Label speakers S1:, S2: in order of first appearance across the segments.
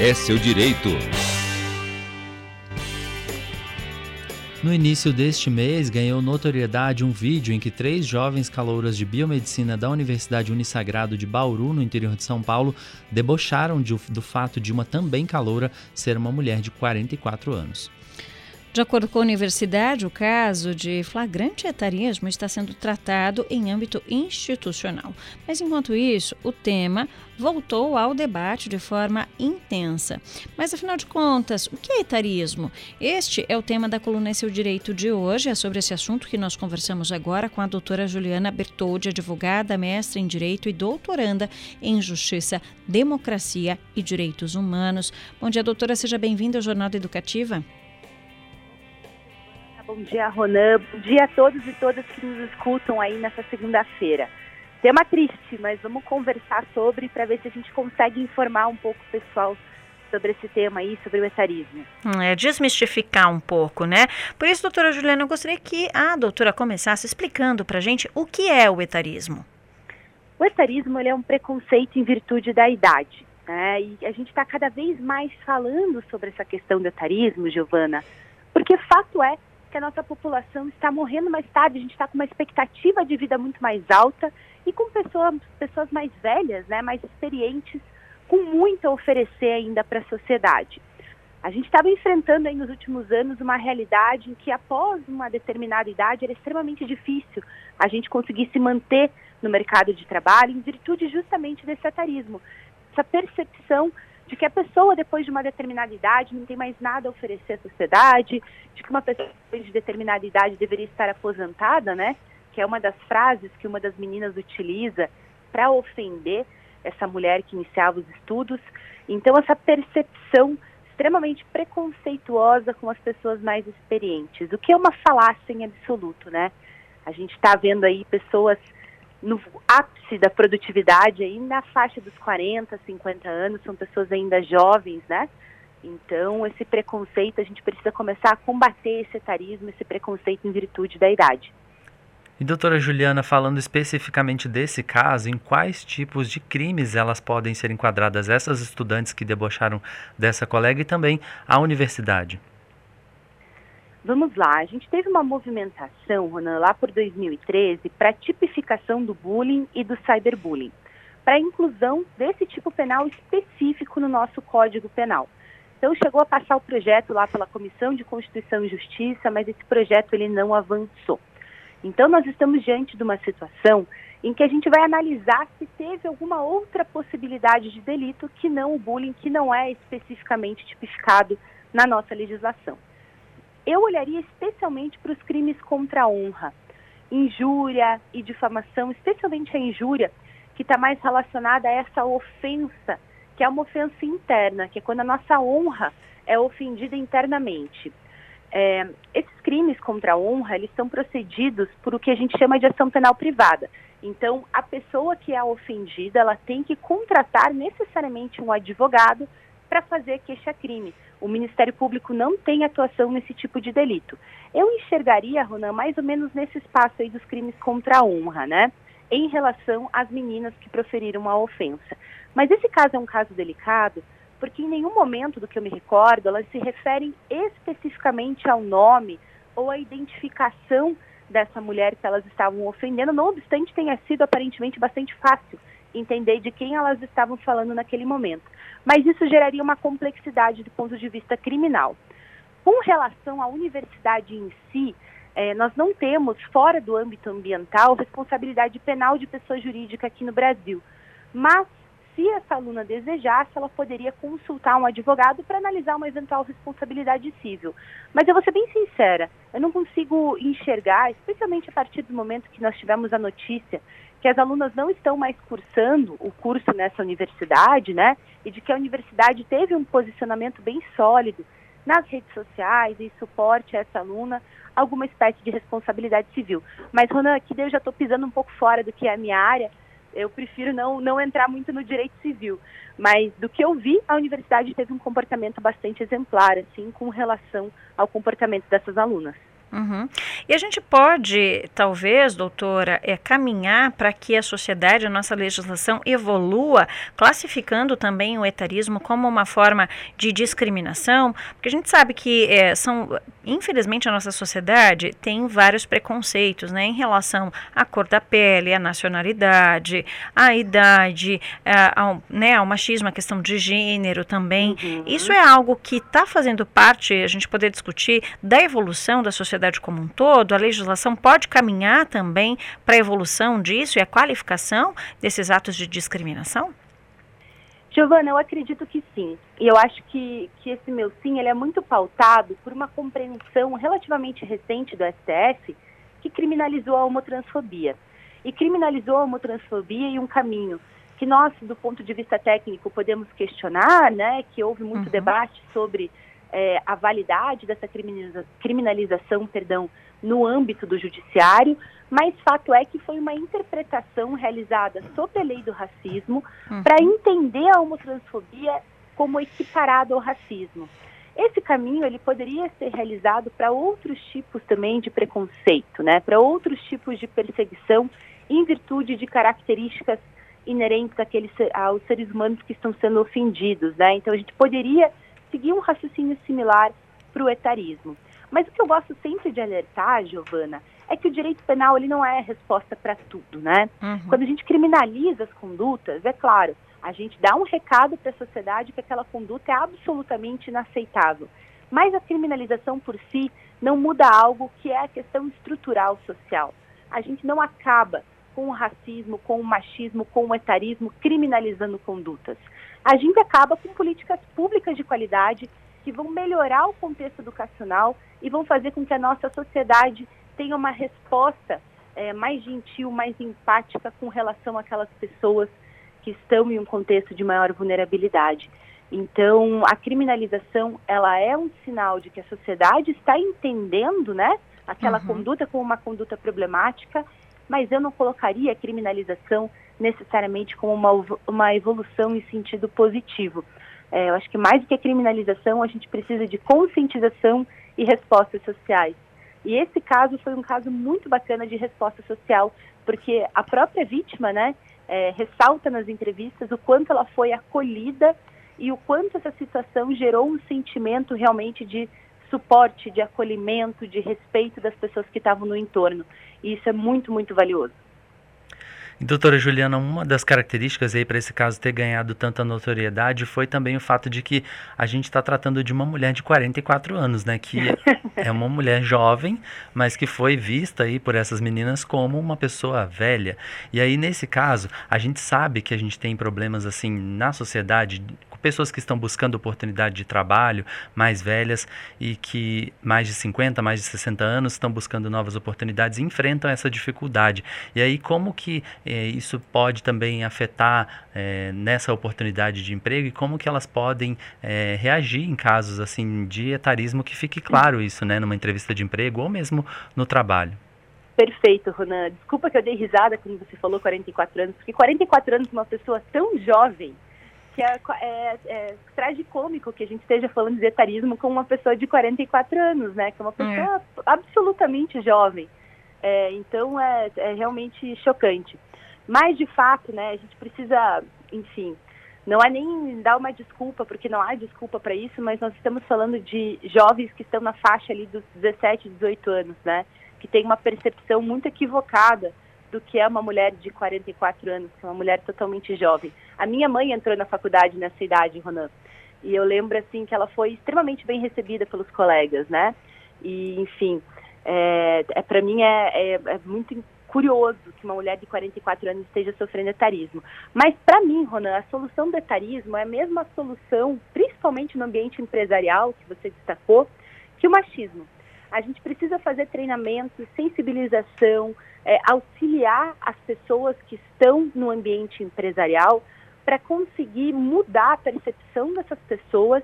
S1: É seu direito.
S2: No início deste mês, ganhou notoriedade um vídeo em que três jovens calouras de biomedicina da Universidade Unisagrado de Bauru, no interior de São Paulo, debocharam de, do fato de uma também caloura ser uma mulher de 44 anos.
S3: De acordo com a universidade, o caso de flagrante etarismo está sendo tratado em âmbito institucional. Mas enquanto isso, o tema voltou ao debate de forma intensa. Mas afinal de contas, o que é etarismo? Este é o tema da coluna Seu Direito de hoje. É sobre esse assunto que nós conversamos agora com a doutora Juliana Bertoldi, advogada, mestre em Direito e doutoranda em Justiça, Democracia e Direitos Humanos. Bom dia, doutora. Seja bem-vinda ao Jornada Educativa.
S4: Bom dia, Ronan. Bom dia a todos e todas que nos escutam aí nessa segunda-feira. Tema triste, mas vamos conversar sobre para ver se a gente consegue informar um pouco o pessoal sobre esse tema aí, sobre o etarismo.
S3: É, desmistificar um pouco, né? Por isso, doutora Juliana, eu gostaria que a doutora começasse explicando para a gente o que é o etarismo.
S4: O etarismo é um preconceito em virtude da idade. Né? E a gente está cada vez mais falando sobre essa questão do etarismo, Giovana, porque fato é que a nossa população está morrendo mais tarde, a gente está com uma expectativa de vida muito mais alta e com pessoas, pessoas mais velhas, né, mais experientes, com muito a oferecer ainda para a sociedade. A gente estava enfrentando aí nos últimos anos uma realidade em que após uma determinada idade era extremamente difícil a gente conseguir se manter no mercado de trabalho em virtude justamente desse etarismo, essa percepção de que a pessoa, depois de uma determinada idade, não tem mais nada a oferecer à sociedade, de que uma pessoa depois de determinada idade deveria estar aposentada, né? Que é uma das frases que uma das meninas utiliza para ofender essa mulher que iniciava os estudos. Então, essa percepção extremamente preconceituosa com as pessoas mais experientes, o que é uma falácia em absoluto, né? A gente está vendo aí pessoas no ápice da produtividade aí na faixa dos 40, 50 anos, são pessoas ainda jovens, né? Então, esse preconceito, a gente precisa começar a combater esse etarismo, esse preconceito em virtude da idade.
S2: E doutora Juliana, falando especificamente desse caso, em quais tipos de crimes elas podem ser enquadradas, essas estudantes que debocharam dessa colega e também a universidade?
S4: Vamos lá, a gente teve uma movimentação, Ronan, lá por 2013, para tipificação do bullying e do cyberbullying, para inclusão desse tipo penal específico no nosso Código Penal. Então chegou a passar o projeto lá pela Comissão de Constituição e Justiça, mas esse projeto ele não avançou. Então nós estamos diante de uma situação em que a gente vai analisar se teve alguma outra possibilidade de delito que não o bullying, que não é especificamente tipificado na nossa legislação eu olharia especialmente para os crimes contra a honra, injúria e difamação, especialmente a injúria, que está mais relacionada a essa ofensa, que é uma ofensa interna, que é quando a nossa honra é ofendida internamente. É, esses crimes contra a honra, eles são procedidos por o que a gente chama de ação penal privada. Então, a pessoa que é ofendida, ela tem que contratar necessariamente um advogado para fazer queixa-crime. O Ministério Público não tem atuação nesse tipo de delito. Eu enxergaria, Ronan, mais ou menos nesse espaço aí dos crimes contra a honra, né? Em relação às meninas que proferiram a ofensa. Mas esse caso é um caso delicado, porque em nenhum momento do que eu me recordo elas se referem especificamente ao nome ou à identificação dessa mulher que elas estavam ofendendo, não obstante tenha sido aparentemente bastante fácil entender de quem elas estavam falando naquele momento. Mas isso geraria uma complexidade do ponto de vista criminal. Com relação à universidade em si, eh, nós não temos, fora do âmbito ambiental, responsabilidade penal de pessoa jurídica aqui no Brasil. Mas, se essa aluna desejasse, ela poderia consultar um advogado para analisar uma eventual responsabilidade civil. Mas eu vou ser bem sincera, eu não consigo enxergar, especialmente a partir do momento que nós tivemos a notícia que as alunas não estão mais cursando o curso nessa universidade, né? E de que a universidade teve um posicionamento bem sólido nas redes sociais e suporte a essa aluna alguma espécie de responsabilidade civil. Mas, Ronan, aqui eu já estou pisando um pouco fora do que é a minha área, eu prefiro não, não entrar muito no direito civil. Mas do que eu vi, a universidade teve um comportamento bastante exemplar, assim, com relação ao comportamento dessas alunas.
S3: Uhum. E a gente pode, talvez, doutora, é, caminhar para que a sociedade, a nossa legislação evolua, classificando também o etarismo como uma forma de discriminação, porque a gente sabe que é, são, infelizmente, a nossa sociedade tem vários preconceitos, né, em relação à cor da pele, à nacionalidade, à idade, é, ao, né, ao machismo, à questão de gênero também. Uhum. Isso é algo que está fazendo parte, a gente poder discutir, da evolução da sociedade sociedade como um todo, a legislação pode caminhar também para a evolução disso e a qualificação desses atos de discriminação?
S4: Giovana, eu acredito que sim. E eu acho que, que esse meu sim ele é muito pautado por uma compreensão relativamente recente do STF que criminalizou a homotransfobia. E criminalizou a homotransfobia em um caminho que nós, do ponto de vista técnico, podemos questionar, né, que houve muito uhum. debate sobre é, a validade dessa criminaliza criminalização perdão, no âmbito do judiciário, mas fato é que foi uma interpretação realizada sobre a lei do racismo uhum. para entender a homotransfobia como equiparada ao racismo. Esse caminho ele poderia ser realizado para outros tipos também de preconceito, né? Para outros tipos de perseguição em virtude de características inerentes àqueles, aos seres humanos que estão sendo ofendidos, né? Então a gente poderia seguir um raciocínio similar para o etarismo. Mas o que eu gosto sempre de alertar, Giovana, é que o direito penal ele não é a resposta para tudo, né? Uhum. Quando a gente criminaliza as condutas, é claro, a gente dá um recado para a sociedade que aquela conduta é absolutamente inaceitável. Mas a criminalização por si não muda algo que é a questão estrutural social. A gente não acaba com o racismo, com o machismo, com o etarismo, criminalizando condutas. A gente acaba com políticas públicas qualidade que vão melhorar o contexto educacional e vão fazer com que a nossa sociedade tenha uma resposta é, mais gentil, mais empática com relação àquelas pessoas que estão em um contexto de maior vulnerabilidade. Então, a criminalização, ela é um sinal de que a sociedade está entendendo, né, aquela uhum. conduta como uma conduta problemática mas eu não colocaria a criminalização necessariamente como uma, uma evolução em sentido positivo. É, eu acho que mais do que a criminalização, a gente precisa de conscientização e respostas sociais. E esse caso foi um caso muito bacana de resposta social, porque a própria vítima, né, é, ressalta nas entrevistas o quanto ela foi acolhida e o quanto essa situação gerou um sentimento realmente de suporte, de acolhimento, de respeito das pessoas que estavam no entorno. E isso é muito, muito valioso.
S2: Doutora Juliana, uma das características aí para esse caso ter ganhado tanta notoriedade foi também o fato de que a gente está tratando de uma mulher de 44 anos, né? Que é uma mulher jovem, mas que foi vista aí por essas meninas como uma pessoa velha. E aí, nesse caso, a gente sabe que a gente tem problemas assim na sociedade pessoas que estão buscando oportunidade de trabalho, mais velhas e que mais de 50, mais de 60 anos estão buscando novas oportunidades e enfrentam essa dificuldade. E aí como que eh, isso pode também afetar eh, nessa oportunidade de emprego e como que elas podem eh, reagir em casos assim de etarismo que fique claro isso, né, numa entrevista de emprego ou mesmo no trabalho.
S4: Perfeito, Ronan. Desculpa que eu dei risada quando você falou 44 anos, porque 44 anos uma pessoa tão jovem que é, é, é tragicômico que a gente esteja falando de etarismo com uma pessoa de 44 anos, né? Que é uma pessoa é. absolutamente jovem. É, então é, é realmente chocante. Mas, de fato, né, a gente precisa, enfim, não é nem dar uma desculpa, porque não há desculpa para isso, mas nós estamos falando de jovens que estão na faixa ali dos 17, 18 anos, né? Que tem uma percepção muito equivocada do que é uma mulher de 44 anos, que é uma mulher totalmente jovem. A minha mãe entrou na faculdade nessa idade, Ronan, e eu lembro assim que ela foi extremamente bem recebida pelos colegas, né? E enfim, é, é para mim é, é, é, muito curioso que uma mulher de 44 anos esteja sofrendo etarismo. Mas para mim, Ronan, a solução do etarismo é a mesma solução, principalmente no ambiente empresarial que você destacou, que o machismo. A gente precisa fazer treinamento, sensibilização, é, auxiliar as pessoas que estão no ambiente empresarial para conseguir mudar a percepção dessas pessoas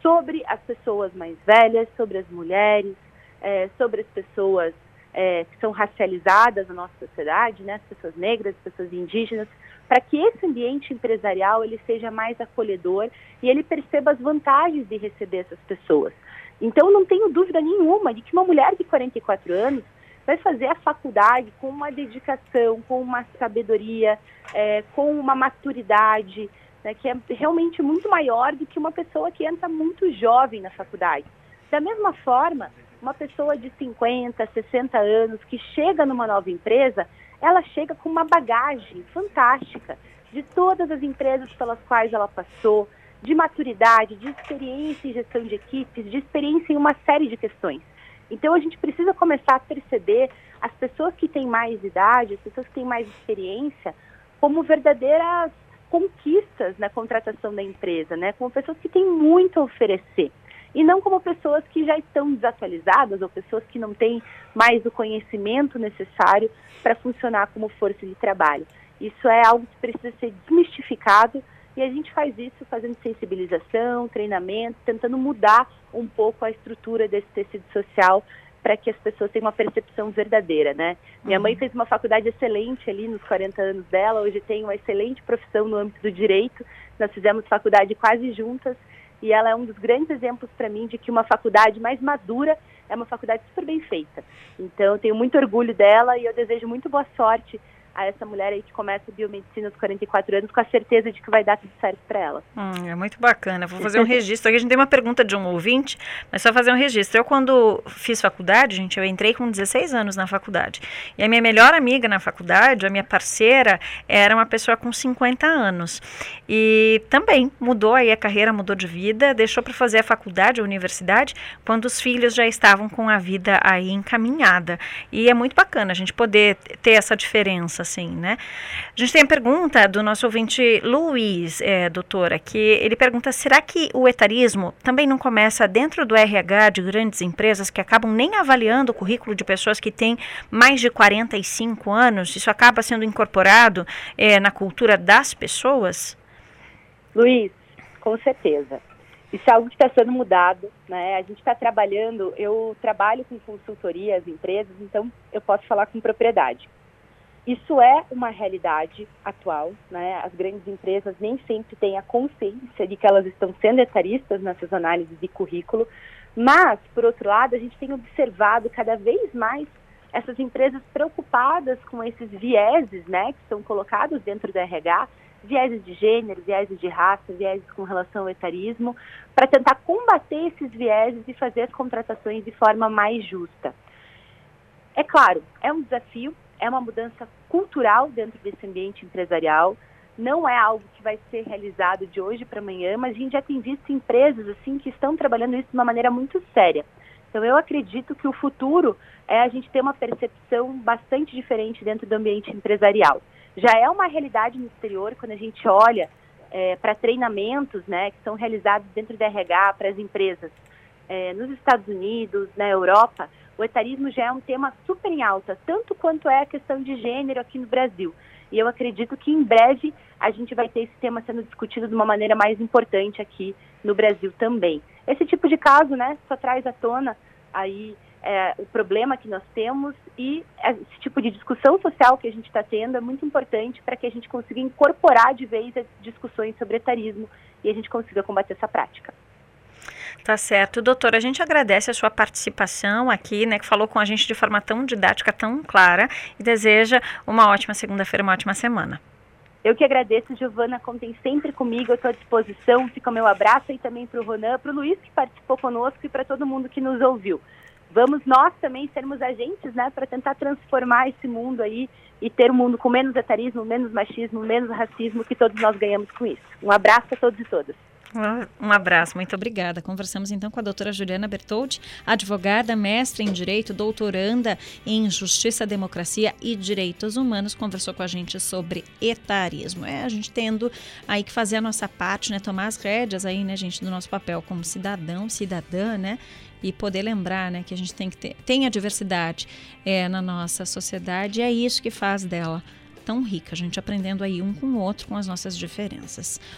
S4: sobre as pessoas mais velhas, sobre as mulheres, é, sobre as pessoas é, que são racializadas na nossa sociedade, né, as pessoas negras, as pessoas indígenas, para que esse ambiente empresarial ele seja mais acolhedor e ele perceba as vantagens de receber essas pessoas. Então, não tenho dúvida nenhuma de que uma mulher de 44 anos vai fazer a faculdade com uma dedicação, com uma sabedoria, é, com uma maturidade, né, que é realmente muito maior do que uma pessoa que entra muito jovem na faculdade. Da mesma forma, uma pessoa de 50, 60 anos que chega numa nova empresa, ela chega com uma bagagem fantástica de todas as empresas pelas quais ela passou, de maturidade, de experiência em gestão de equipes, de experiência em uma série de questões. Então a gente precisa começar a perceber as pessoas que têm mais idade, as pessoas que têm mais experiência, como verdadeiras conquistas na contratação da empresa, né? Como pessoas que têm muito a oferecer e não como pessoas que já estão desatualizadas ou pessoas que não têm mais o conhecimento necessário para funcionar como força de trabalho. Isso é algo que precisa ser desmistificado e a gente faz isso fazendo sensibilização, treinamento, tentando mudar um pouco a estrutura desse tecido social para que as pessoas tenham uma percepção verdadeira, né? Minha uhum. mãe fez uma faculdade excelente ali nos 40 anos dela, hoje tem uma excelente profissão no âmbito do direito. Nós fizemos faculdade quase juntas e ela é um dos grandes exemplos para mim de que uma faculdade mais madura é uma faculdade super bem feita. Então, eu tenho muito orgulho dela e eu desejo muito boa sorte a essa mulher aí que começa biomedicina aos 44 anos com a certeza de que vai dar tudo certo para ela.
S3: Hum, é muito bacana. Vou fazer um registro. Aqui a gente tem uma pergunta de um ouvinte, mas só fazer um registro. Eu, quando fiz faculdade, gente, eu entrei com 16 anos na faculdade. E a minha melhor amiga na faculdade, a minha parceira, era uma pessoa com 50 anos. E também mudou aí a carreira, mudou de vida, deixou para fazer a faculdade, a universidade, quando os filhos já estavam com a vida aí encaminhada. E é muito bacana a gente poder ter essa diferença assim, né? A gente tem a pergunta do nosso ouvinte Luiz, é, doutora, que ele pergunta: será que o etarismo também não começa dentro do RH de grandes empresas que acabam nem avaliando o currículo de pessoas que têm mais de 45 anos? Isso acaba sendo incorporado é, na cultura das pessoas?
S4: Luiz, com certeza. Isso é algo que está sendo mudado, né? A gente está trabalhando, eu trabalho com consultoria às empresas, então eu posso falar com propriedade. Isso é uma realidade atual, né? As grandes empresas nem sempre têm a consciência de que elas estão sendo etaristas nessas análises de currículo, mas, por outro lado, a gente tem observado cada vez mais essas empresas preocupadas com esses vieses, né, que são colocados dentro do RH, vieses de gênero, vieses de raça, vieses com relação ao etarismo, para tentar combater esses vieses e fazer as contratações de forma mais justa. É claro, é um desafio, é uma mudança cultural dentro desse ambiente empresarial. Não é algo que vai ser realizado de hoje para amanhã, mas a gente já tem visto empresas assim que estão trabalhando isso de uma maneira muito séria. Então eu acredito que o futuro é a gente ter uma percepção bastante diferente dentro do ambiente empresarial. Já é uma realidade no exterior quando a gente olha é, para treinamentos, né, que são realizados dentro da RH para as empresas é, nos Estados Unidos, na Europa, o etarismo já é um tema super em alta, tanto quanto é a questão de gênero aqui no Brasil. E eu acredito que em breve a gente vai ter esse tema sendo discutido de uma maneira mais importante aqui no Brasil também. Esse tipo de caso, né, só traz à tona aí é, o problema que nós temos e esse tipo de discussão social que a gente está tendo é muito importante para que a gente consiga incorporar de vez as discussões sobre etarismo e a gente consiga combater essa prática.
S3: Tá certo. Doutora, a gente agradece a sua participação aqui, né, que falou com a gente de forma tão didática, tão clara, e deseja uma ótima segunda-feira, uma ótima semana.
S4: Eu que agradeço, Giovana, contem sempre comigo, eu estou à disposição, fica o meu abraço aí também para o Ronan, para o Luiz que participou conosco e para todo mundo que nos ouviu. Vamos nós também sermos agentes, né, para tentar transformar esse mundo aí e ter um mundo com menos etarismo, menos machismo, menos racismo, que todos nós ganhamos com isso. Um abraço a todos e todas.
S3: Um abraço, muito obrigada. Conversamos então com a doutora Juliana Bertoldi, advogada, mestre em Direito, doutoranda em Justiça, Democracia e Direitos Humanos. Conversou com a gente sobre etarismo. É a gente tendo aí que fazer a nossa parte, né? Tomar as rédeas aí, né, gente, do nosso papel como cidadão, cidadã, né? E poder lembrar, né, que a gente tem que ter tem a diversidade é, na nossa sociedade e é isso que faz dela tão rica, a gente aprendendo aí um com o outro com as nossas diferenças.